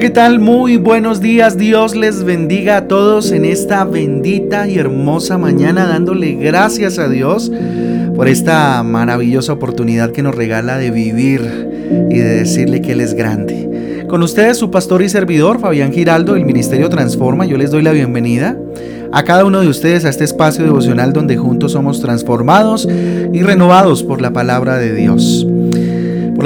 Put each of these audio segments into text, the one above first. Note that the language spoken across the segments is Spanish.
¿qué tal? Muy buenos días. Dios les bendiga a todos en esta bendita y hermosa mañana, dándole gracias a Dios por esta maravillosa oportunidad que nos regala de vivir y de decirle que Él es grande. Con ustedes su pastor y servidor, Fabián Giraldo, del Ministerio Transforma, yo les doy la bienvenida a cada uno de ustedes a este espacio devocional donde juntos somos transformados y renovados por la palabra de Dios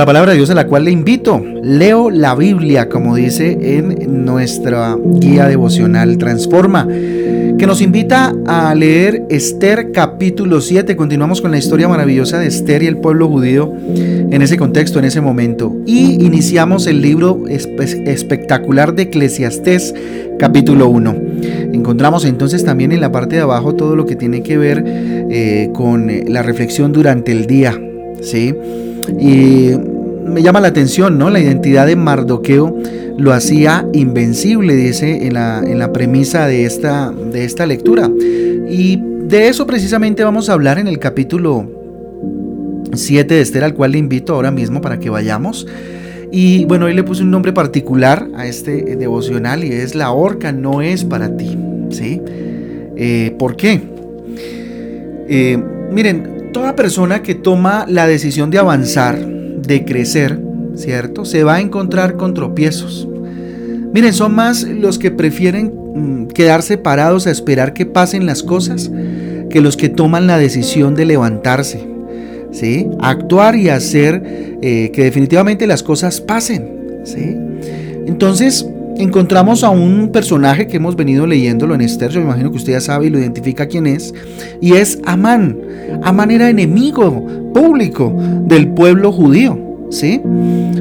la palabra de Dios a la cual le invito. Leo la Biblia, como dice en nuestra guía devocional Transforma, que nos invita a leer Esther capítulo 7. Continuamos con la historia maravillosa de Esther y el pueblo judío en ese contexto, en ese momento. Y iniciamos el libro espectacular de Eclesiastés capítulo 1. Encontramos entonces también en la parte de abajo todo lo que tiene que ver eh, con la reflexión durante el día. ¿sí? Y me llama la atención, ¿no? La identidad de Mardoqueo lo hacía invencible, dice en la, en la premisa de esta, de esta lectura. Y de eso precisamente vamos a hablar en el capítulo 7 de Esther, al cual le invito ahora mismo para que vayamos. Y bueno, hoy le puse un nombre particular a este devocional y es La horca no es para ti. ¿Sí? Eh, ¿Por qué? Eh, miren, Toda persona que toma la decisión de avanzar, de crecer, ¿cierto? Se va a encontrar con tropiezos. Miren, son más los que prefieren mm, quedarse parados a esperar que pasen las cosas que los que toman la decisión de levantarse, ¿sí? Actuar y hacer eh, que definitivamente las cosas pasen, ¿sí? Entonces, encontramos a un personaje que hemos venido leyéndolo en Esther, yo me imagino que usted ya sabe y lo identifica quién es, y es Amán. Amán era enemigo público del pueblo judío, ¿sí?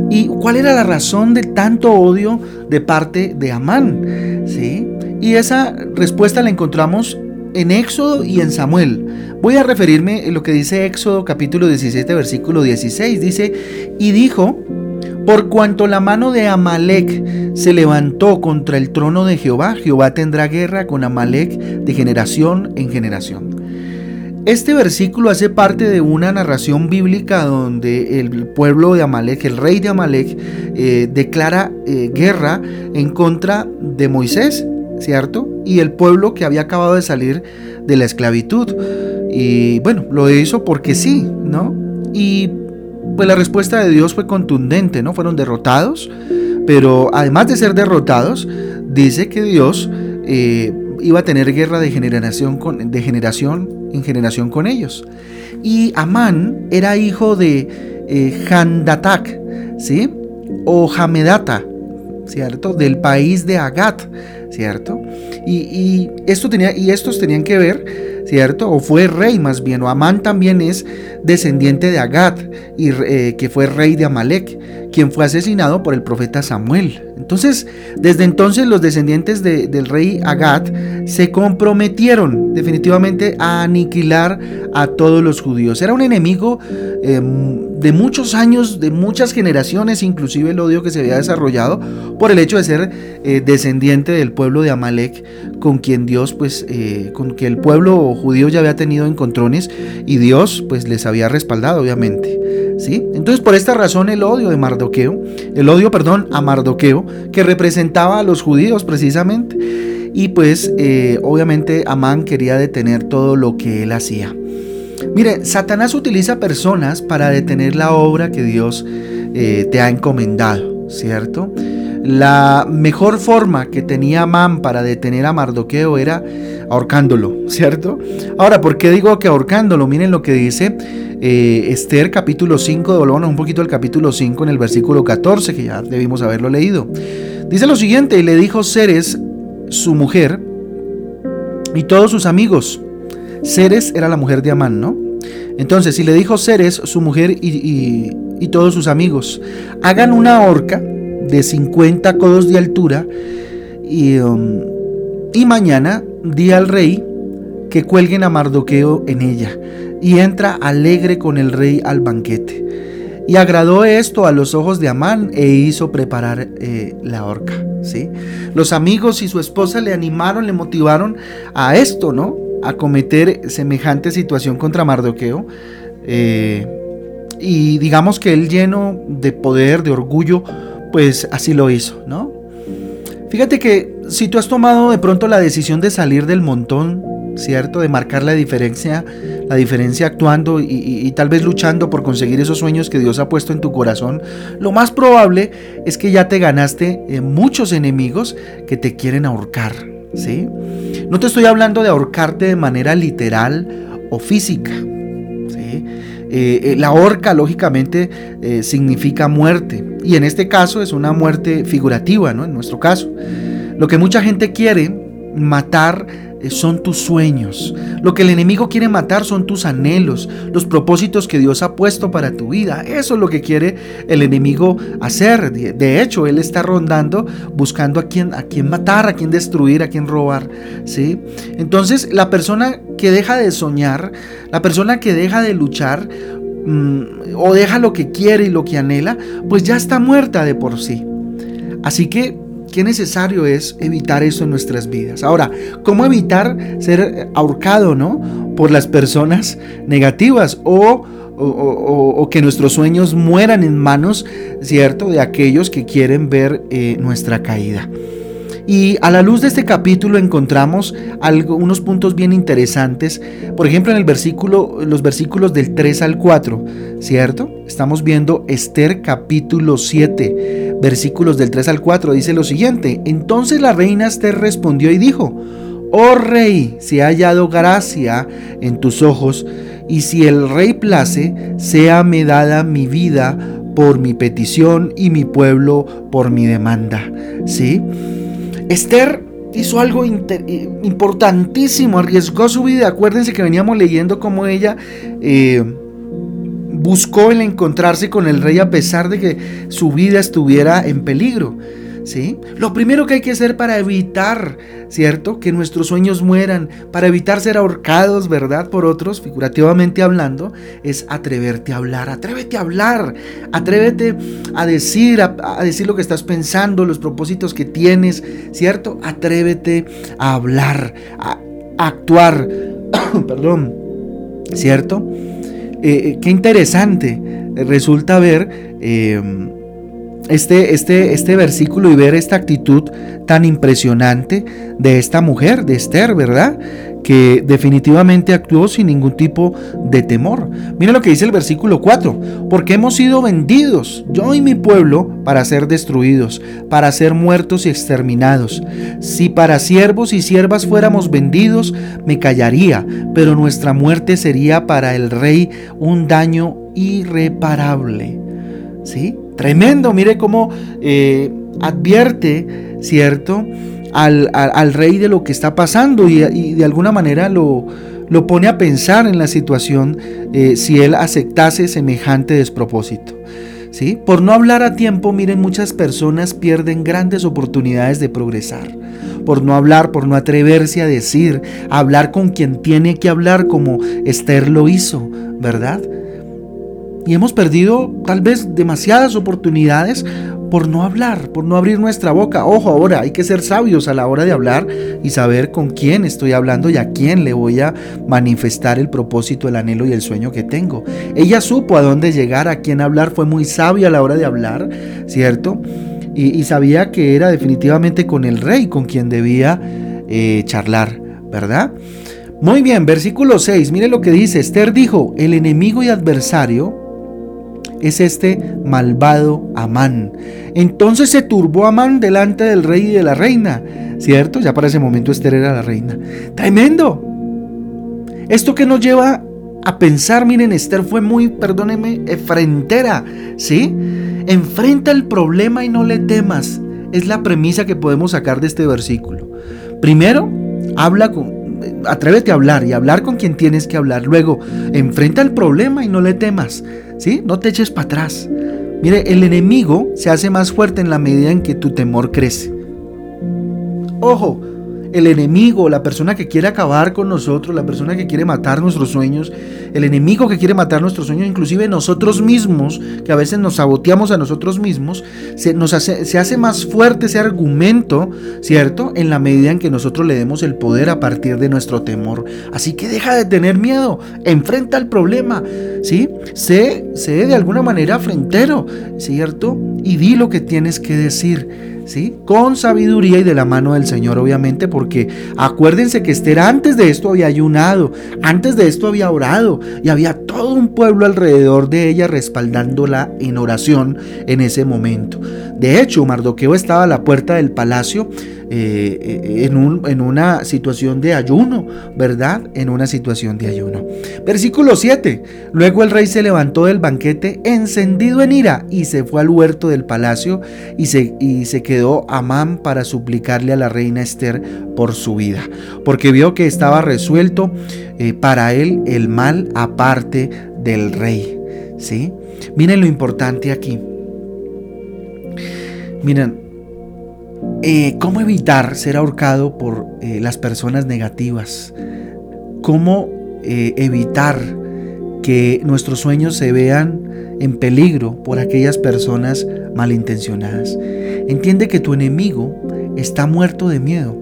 ¿Y cuál era la razón de tanto odio de parte de Amán? ¿Sí? Y esa respuesta la encontramos en Éxodo y en Samuel. Voy a referirme a lo que dice Éxodo capítulo 17 versículo 16. Dice, y dijo, por cuanto la mano de Amalek se levantó contra el trono de Jehová, Jehová tendrá guerra con Amalek de generación en generación. Este versículo hace parte de una narración bíblica donde el pueblo de Amalek, el rey de Amalek, eh, declara eh, guerra en contra de Moisés, ¿cierto? Y el pueblo que había acabado de salir de la esclavitud. Y bueno, lo hizo porque sí, ¿no? Y pues la respuesta de Dios fue contundente, ¿no? Fueron derrotados, pero además de ser derrotados, dice que Dios eh, iba a tener guerra de generación, con, de generación en generación con ellos. Y Amán era hijo de eh, Handatak, ¿sí? O Hamedata, ¿cierto? Del país de Agat, ¿cierto? Y, esto tenía, y estos tenían que ver ¿cierto? O fue rey más bien, o Amán también es descendiente de Agat, y, eh, que fue rey de Amalek, quien fue asesinado por el profeta Samuel. Entonces, desde entonces los descendientes del rey Agat se comprometieron definitivamente a aniquilar a todos los judíos. Era un enemigo em, de muchos años, de muchas generaciones, inclusive el odio que se había desarrollado por el hecho de ser eh, descendiente del pueblo de Amalek, con quien Dios, pues, eh, con que el pueblo judío ya había tenido encontrones y Dios, pues, les había respaldado, obviamente. Entonces, por esta razón, el odio de Mardoqueo, el odio, perdón, a Mardoqueo, que representaba a los judíos precisamente. Y pues, eh, obviamente, Amán quería detener todo lo que él hacía. Mire, Satanás utiliza personas para detener la obra que Dios eh, te ha encomendado, ¿cierto? La mejor forma que tenía Amán para detener a Mardoqueo era ahorcándolo, ¿cierto? Ahora, ¿por qué digo que ahorcándolo? Miren lo que dice eh, Esther capítulo 5, devolvámonos un poquito al capítulo 5 en el versículo 14, que ya debimos haberlo leído. Dice lo siguiente, y le dijo Ceres, su mujer, y todos sus amigos, Ceres era la mujer de Amán, ¿no? Entonces, y le dijo Ceres, su mujer y, todos sus amigos, hagan una horca de 50 codos de altura y, um, y mañana di al rey que cuelguen a Mardoqueo en ella y entra alegre con el rey al banquete. Y agradó esto a los ojos de Amán e hizo preparar eh, la horca. ¿sí? Los amigos y su esposa le animaron, le motivaron a esto, ¿no? A cometer semejante situación contra Mardoqueo. Eh, y digamos que él lleno de poder, de orgullo, pues así lo hizo, ¿no? Fíjate que si tú has tomado de pronto la decisión de salir del montón, ¿cierto? De marcar la diferencia, la diferencia actuando y, tal vez luchando por conseguir esos sueños que Dios ha puesto en tu corazón, lo más probable es que ya te ganaste eh, muchos enemigos que te quieren ahorcar, ¿sí? No te estoy hablando de ahorcarte de manera literal o física, ¿sí? Eh, eh, la horca, lógicamente, significa muerte. Y en este caso es una muerte figurativa, ¿no? En nuestro caso. Lo que mucha gente quiere matar eh, son tus sueños. Lo que el enemigo quiere matar son tus anhelos, los propósitos que Dios ha puesto para tu vida. Eso es lo que quiere el enemigo hacer. De hecho, él está rondando buscando a quién a quién matar, a quién destruir, a quién robar, ¿sí? Entonces, la persona que deja de soñar, la persona que deja de luchar, Mm, o deja lo que quiere y lo que anhela, pues ya está muerta de por sí. Así que, qué necesario es evitar eso en nuestras vidas. Ahora, ¿cómo evitar ser ahorcado, no? Por las personas negativas o o, que nuestros sueños mueran en manos, ¿cierto?, de aquellos que quieren ver eh, nuestra caída. Y a la luz de este capítulo encontramos unos puntos bien interesantes. Por ejemplo, en el versículo, los versículos del 3 al 4, ¿cierto? Estamos viendo Esther capítulo 7, versículos del 3 al 4. Dice lo siguiente: Entonces la reina Esther respondió y dijo: Oh rey, si ha hallado gracia en tus ojos, y si el rey place, sea me dada mi vida por mi petición y mi pueblo por mi demanda. ¿Sí? Esther hizo algo importantísimo, arriesgó su vida. Acuérdense que veníamos leyendo cómo ella eh, buscó el encontrarse con el rey a pesar de que su vida estuviera en peligro. Lo primero que hay que hacer para evitar, ¿cierto? Que nuestros sueños mueran, para evitar ser ahorcados, ¿verdad? Por otros, figurativamente hablando, es atreverte a hablar, atrévete a hablar, atrévete a decir, a, decir lo que estás pensando, los propósitos que tienes, ¿cierto? Atrévete a hablar, a, actuar, perdón, ¿cierto? Eh, eh, qué interesante resulta ver... Eh, este, este, este versículo y ver esta actitud tan impresionante de esta mujer, de Esther, ¿verdad? Que definitivamente actuó sin ningún tipo de temor. Mira lo que dice el versículo 4, porque hemos sido vendidos, yo y mi pueblo, para ser destruidos, para ser muertos y exterminados. Si para siervos y siervas fuéramos vendidos, me callaría, pero nuestra muerte sería para el rey un daño irreparable. ¿Sí? Tremendo, mire cómo eh, advierte, ¿cierto? Al, rey de lo que está pasando y, de alguna manera lo, lo, pone a pensar en la situación eh, si él aceptase semejante despropósito. ¿Sí? Por no hablar a tiempo, miren, muchas personas pierden grandes oportunidades de progresar. Por no hablar, por no atreverse a decir, a hablar con quien tiene que hablar como Esther lo hizo, ¿verdad? Y hemos perdido tal vez demasiadas oportunidades por no hablar, por no abrir nuestra boca. Ojo, ahora hay que ser sabios a la hora de hablar y saber con quién estoy hablando y a quién le voy a manifestar el propósito, el anhelo y el sueño que tengo. Ella supo a dónde llegar, a quién hablar, fue muy sabia a la hora de hablar, ¿cierto? Y, sabía que era definitivamente con el rey con quien debía eh, charlar, ¿verdad? Muy bien, versículo 6, mire lo que dice, Esther dijo, el enemigo y adversario es este malvado Amán. Entonces se turbó Amán delante del rey y de la reina, ¿cierto? Ya para ese momento Esther era la reina. Tremendo. Esto que nos lleva a pensar, miren, Esther fue muy, perdónenme, eh, frentera, ¿sí? Enfrenta el problema y no le temas. Es la premisa que podemos sacar de este versículo. Primero, habla con, atrévete a hablar y hablar con quien tienes que hablar. Luego, enfrenta el problema y no le temas. ¿Sí? No te eches para atrás. Mire, el enemigo se hace más fuerte en la medida en que tu temor crece. Ojo, el enemigo, la persona que quiere acabar con nosotros, la persona que quiere matar nuestros sueños, el enemigo que quiere matar nuestros sueños, inclusive nosotros mismos, que a veces nos saboteamos a nosotros mismos, se, nos hace, se hace más fuerte ese argumento, ¿cierto? En la medida en que nosotros le demos el poder a partir de nuestro temor. Así que deja de tener miedo, enfrenta el problema, ¿sí? Sé, sé de alguna manera frentero, ¿cierto? Y di lo que tienes que decir. Con sabiduría y de la mano del Señor, obviamente, porque acuérdense que Esther antes de esto había ayunado, antes de esto había orado y había todo un pueblo alrededor de ella respaldándola en oración en ese momento. De hecho, Mardoqueo estaba a la puerta del palacio eh, en, un, en, una situación de ayuno, ¿verdad? En una situación de ayuno. Versículo 7. Luego el rey se levantó del banquete encendido en ira y se fue al huerto del palacio y se, y se quedó Amán para suplicarle a la reina Esther por su vida, porque vio que estaba resuelto eh, para él el mal aparte del rey. ¿Sí? Miren lo importante aquí. Miren, eh, ¿Cómo evitar ser ahorcado por eh, las personas negativas? ¿Cómo eh, evitar que nuestros sueños se vean en peligro por aquellas personas malintencionadas? Entiende que tu enemigo está muerto de miedo,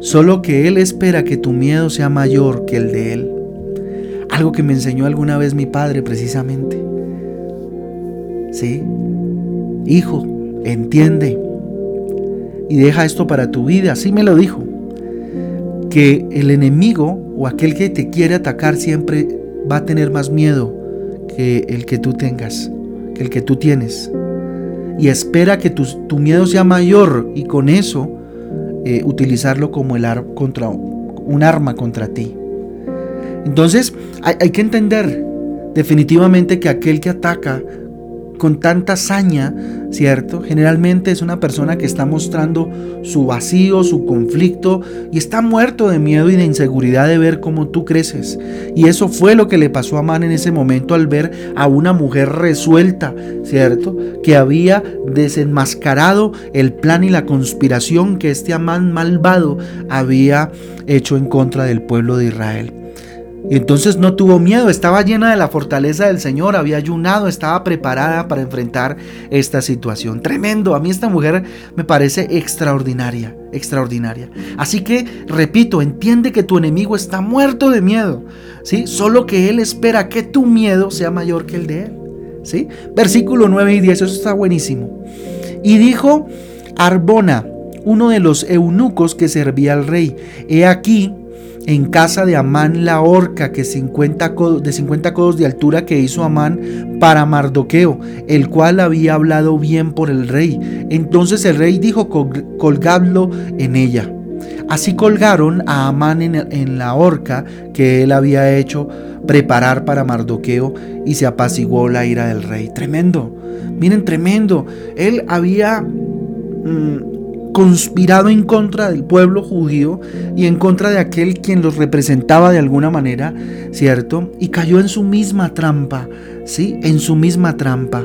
solo que él espera que tu miedo sea mayor que el de él. Algo que me enseñó alguna vez mi padre precisamente. ¿Sí? Hijo, entiende y deja esto para tu vida. Así me lo dijo. Que el enemigo o aquel que te quiere atacar siempre va a tener más miedo que el que tú tengas, que el que tú tienes. Y espera que tu, miedo sea mayor y con eso eh, utilizarlo como el contra, un arma contra ti. Entonces hay que entender definitivamente que aquel que ataca con tanta saña, ¿cierto? Generalmente es una persona que está mostrando su vacío, su conflicto y está muerto de miedo y de inseguridad de ver cómo tú creces. Y eso fue lo que le pasó a Amán en ese momento al ver a una mujer resuelta, ¿cierto? Que había desenmascarado el plan y la conspiración que este Amán malvado había hecho en contra del pueblo de Israel. Y entonces no tuvo miedo, estaba llena de la fortaleza del Señor, había ayunado, estaba preparada para enfrentar esta situación. Tremendo, a mí esta mujer me parece extraordinaria, extraordinaria. Así que, repito, entiende que tu enemigo está muerto de miedo, ¿sí? Solo que él espera que tu miedo sea mayor que el de él, ¿sí? Versículo 9 y 10, eso está buenísimo. Y dijo Arbona, uno de los eunucos que servía al rey, he aquí, en casa de Amán la horca que 50 de 50 codos de altura que hizo Amán para Mardoqueo, el cual había hablado bien por el rey. Entonces el rey dijo, colgadlo en ella. Así colgaron a Amán en, en la horca que él había hecho preparar para Mardoqueo y se apaciguó la ira del rey. Tremendo, miren, tremendo. Él había... Mm, conspirado en contra del pueblo judío y en contra de aquel quien los representaba de alguna manera, ¿cierto? Y cayó en su misma trampa, ¿sí? En su misma trampa.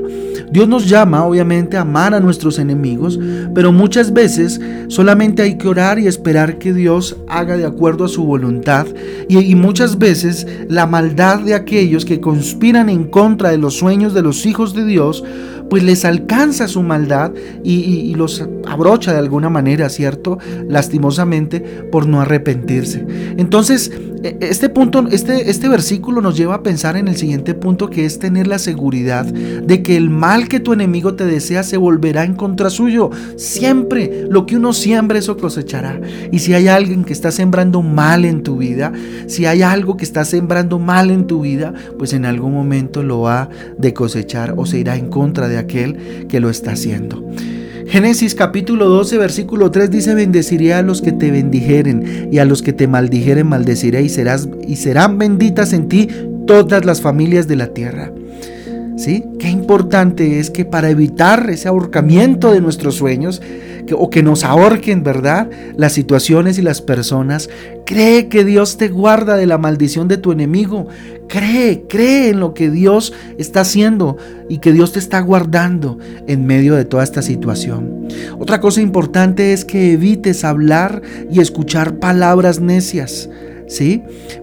Dios nos llama, obviamente, a amar a nuestros enemigos, pero muchas veces solamente hay que orar y esperar que Dios haga de acuerdo a su voluntad. Y, y muchas veces la maldad de aquellos que conspiran en contra de los sueños de los hijos de Dios, pues les alcanza su maldad y, los abrocha de alguna manera, ¿cierto? Lastimosamente por no arrepentirse. Entonces, este punto, este, este versículo nos lleva a pensar en el siguiente punto que es tener la seguridad de que el mal que tu enemigo te desea se volverá en contra suyo. Siempre lo que uno siembra eso cosechará. Y si hay alguien que está sembrando mal en tu vida, si hay algo que está sembrando mal en tu vida, pues en algún momento lo va de cosechar o se irá en contra de aquel que lo está haciendo. Génesis capítulo 12, versículo 3 dice, bendeciré a los que te bendijeren y a los que te maldijeren maldeciré y, serás, y serán benditas en ti todas las familias de la tierra. ¿Sí? Qué importante es que para evitar ese ahorcamiento de nuestros sueños, o que nos ahorquen, ¿verdad? Las situaciones y las personas. Cree que Dios te guarda de la maldición de tu enemigo. Cree, cree en lo que Dios está haciendo y que Dios te está guardando en medio de toda esta situación. Otra cosa importante es que evites hablar y escuchar palabras necias.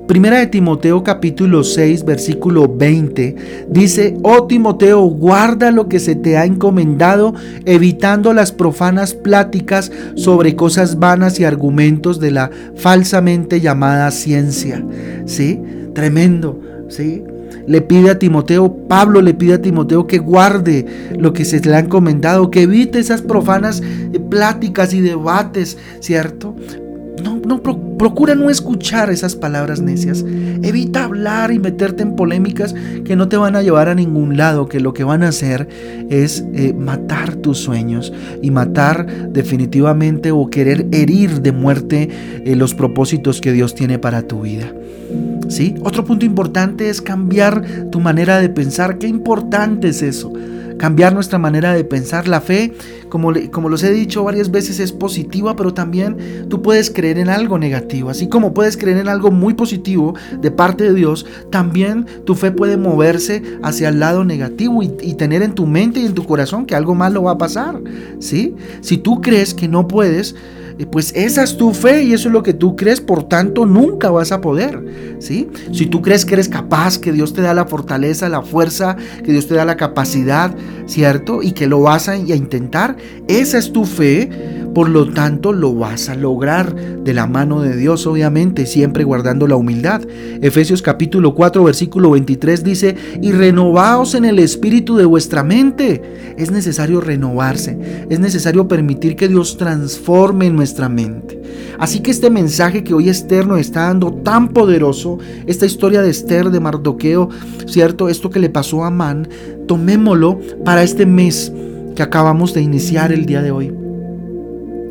Primera de Timoteo capítulo 6 versículo 20 dice, oh Timoteo, guarda lo que se te ha encomendado, evitando las profanas pláticas sobre cosas vanas y argumentos de la falsamente llamada ciencia. ¿Sí? Tremendo, ¿sí? le pide a Timoteo, Pablo le pide a Timoteo que guarde lo que se le ha encomendado, que evite esas profanas eh, pláticas y debates, ¿cierto? No, no procura no escuchar esas palabras necias. Evita hablar y meterte en polémicas que no te van a llevar a ningún lado, que lo que van a hacer es eh, matar tus sueños y matar definitivamente o querer herir de muerte eh, los propósitos que Dios tiene para tu vida. ¿Sí? Otro punto importante es cambiar tu manera de pensar. Qué importante es eso cambiar nuestra manera de pensar. La fe, como, como los he dicho varias veces, es positiva, pero también tú puedes creer en algo negativo. Así como puedes creer en algo muy positivo de parte de Dios, también tu fe puede moverse hacia el lado negativo y, tener en tu mente y en tu corazón que algo malo va a pasar. ¿sí? Si tú crees que no puedes, pues esa es tu fe y eso es lo que tú crees, por tanto nunca vas a poder, ¿sí? Si tú crees que eres capaz, que Dios te da la fortaleza, la fuerza, que Dios te da la capacidad, ¿cierto? Y que lo vas a, a intentar, esa es tu fe, por lo tanto lo vas a lograr de la mano de Dios, obviamente, siempre guardando la humildad. Efesios capítulo 4, versículo 23 dice, y renovaos en el espíritu de vuestra mente. Es necesario renovarse, es necesario permitir que Dios transforme nuestra mente. Así que este mensaje que hoy Esther nos está dando tan poderoso, esta historia de Esther, de Mardoqueo, ¿cierto? Esto que le pasó a Amán, tomémoslo para este mes que acabamos de iniciar el día de hoy.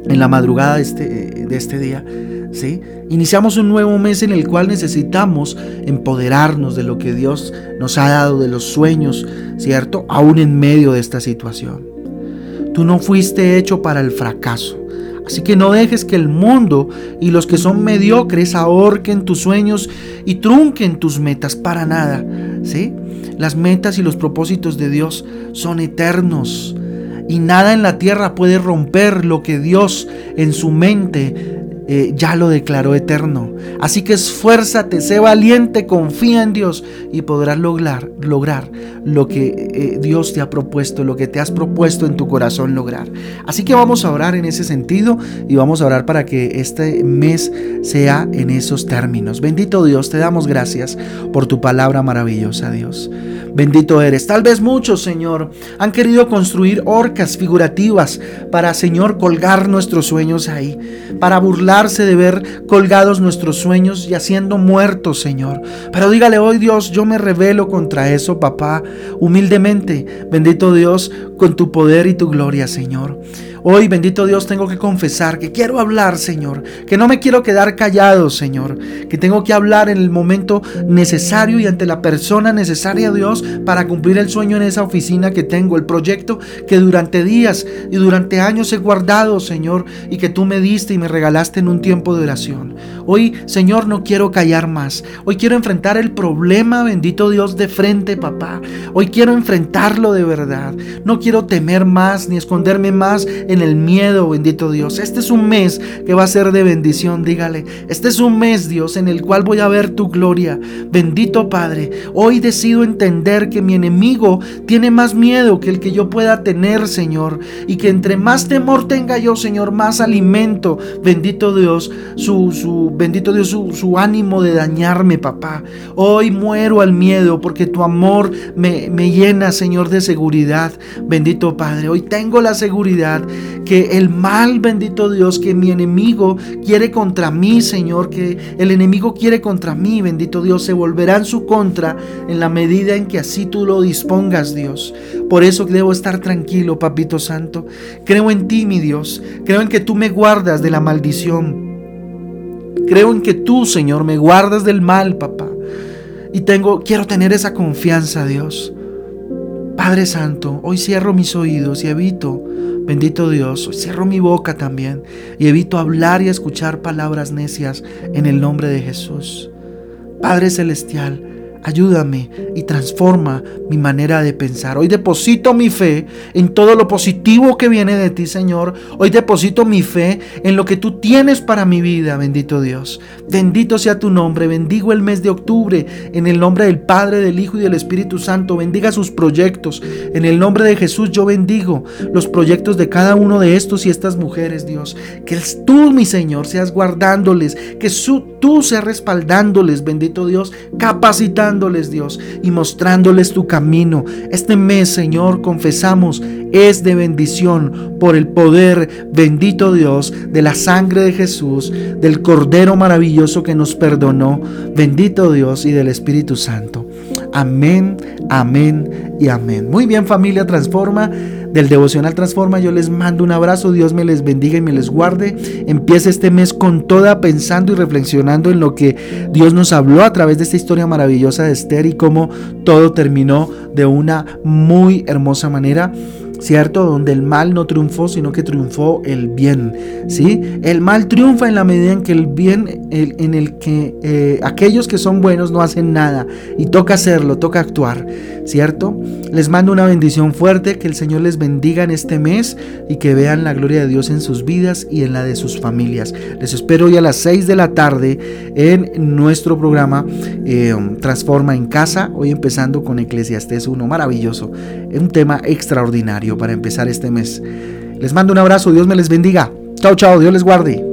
En la madrugada de este, de este día, ¿sí? Iniciamos un nuevo mes en el cual necesitamos empoderarnos de lo que Dios nos ha dado, de los sueños, ¿cierto? Aún en medio de esta situación. Tú no fuiste hecho para el fracaso. Así que no dejes que el mundo y los que son mediocres ahorquen tus sueños y trunquen tus metas para nada. ¿sí? Las metas y los propósitos de Dios son eternos y nada en la tierra puede romper lo que Dios en su mente eh, ya lo declaró eterno. Así que esfuérzate, sé valiente, confía en Dios y podrás lograr, lograr lo que eh, Dios te ha propuesto, lo que te has propuesto en tu corazón lograr. Así que vamos a orar en ese sentido y vamos a orar para que este mes sea en esos términos. Bendito Dios, te damos gracias por tu palabra maravillosa, Dios. Bendito eres. Tal vez muchos, Señor, han querido construir orcas figurativas para, Señor, colgar nuestros sueños ahí, para burlarse de ver colgados nuestros sueños y haciendo muertos, Señor. Pero dígale hoy, Dios, yo me revelo contra eso, papá, humildemente. Bendito Dios, con tu poder y tu gloria, Señor. Hoy, bendito Dios, tengo que confesar que quiero hablar, Señor, que no me quiero quedar callado, Señor, que tengo que hablar en el momento necesario y ante la persona necesaria, Dios, para cumplir el sueño en esa oficina que tengo, el proyecto que durante días y durante años he guardado, Señor, y que tú me diste y me regalaste en un tiempo de oración. Hoy, Señor, no quiero callar más. Hoy quiero enfrentar el problema, bendito Dios, de frente, papá. Hoy quiero enfrentarlo de verdad. No quiero temer más ni esconderme más en el miedo, bendito Dios. Este es un mes que va a ser de bendición, dígale. Este es un mes, Dios, en el cual voy a ver tu gloria. Bendito Padre, hoy decido entender que mi enemigo tiene más miedo que el que yo pueda tener, Señor. Y que entre más temor tenga yo, Señor, más alimento, bendito Dios, su, su bendito Dios, su, su ánimo de dañarme, papá. Hoy muero al miedo porque tu amor me, me llena, Señor, de seguridad. Bendito Padre, hoy tengo la seguridad que el mal, bendito Dios, que mi enemigo quiere contra mí, Señor, que el enemigo quiere contra mí, bendito Dios, se volverá en su contra en la medida en que así tú lo dispongas, Dios. Por eso debo estar tranquilo, Papito Santo. Creo en ti, mi Dios. Creo en que tú me guardas de la maldición. Creo en que tú, Señor, me guardas del mal, papá. Y tengo quiero tener esa confianza, Dios. Padre Santo, hoy cierro mis oídos y evito Bendito Dios, cierro mi boca también y evito hablar y escuchar palabras necias en el nombre de Jesús. Padre Celestial, Ayúdame y transforma mi manera de pensar. Hoy deposito mi fe en todo lo positivo que viene de ti, Señor. Hoy deposito mi fe en lo que tú tienes para mi vida, bendito Dios. Bendito sea tu nombre. Bendigo el mes de octubre en el nombre del Padre, del Hijo y del Espíritu Santo. Bendiga sus proyectos. En el nombre de Jesús yo bendigo los proyectos de cada uno de estos y estas mujeres, Dios. Que tú, mi Señor, seas guardándoles. Que tú seas respaldándoles, bendito Dios, capacitando Dios, y mostrándoles tu camino. Este mes, Señor, confesamos, es de bendición por el poder, bendito Dios, de la sangre de Jesús, del Cordero maravilloso que nos perdonó, bendito Dios, y del Espíritu Santo. Amén, amén y amén. Muy bien familia, transforma del devocional Transforma. Yo les mando un abrazo, Dios me les bendiga y me les guarde. Empieza este mes con toda pensando y reflexionando en lo que Dios nos habló a través de esta historia maravillosa de Esther y cómo todo terminó de una muy hermosa manera. ¿Cierto? Donde el mal no triunfó, sino que triunfó el bien, ¿sí? El mal triunfa en la medida en que el bien, en el que eh, aquellos que son buenos no hacen nada y toca hacerlo, toca actuar, ¿cierto? Les mando una bendición fuerte, que el Señor les bendiga en este mes y que vean la gloria de Dios en sus vidas y en la de sus familias. Les espero hoy a las 6 de la tarde en nuestro programa eh, Transforma en Casa, hoy empezando con Eclesiastés 1, maravilloso, un tema extraordinario para empezar este mes. Les mando un abrazo, Dios me les bendiga. Chao, chao, Dios les guarde.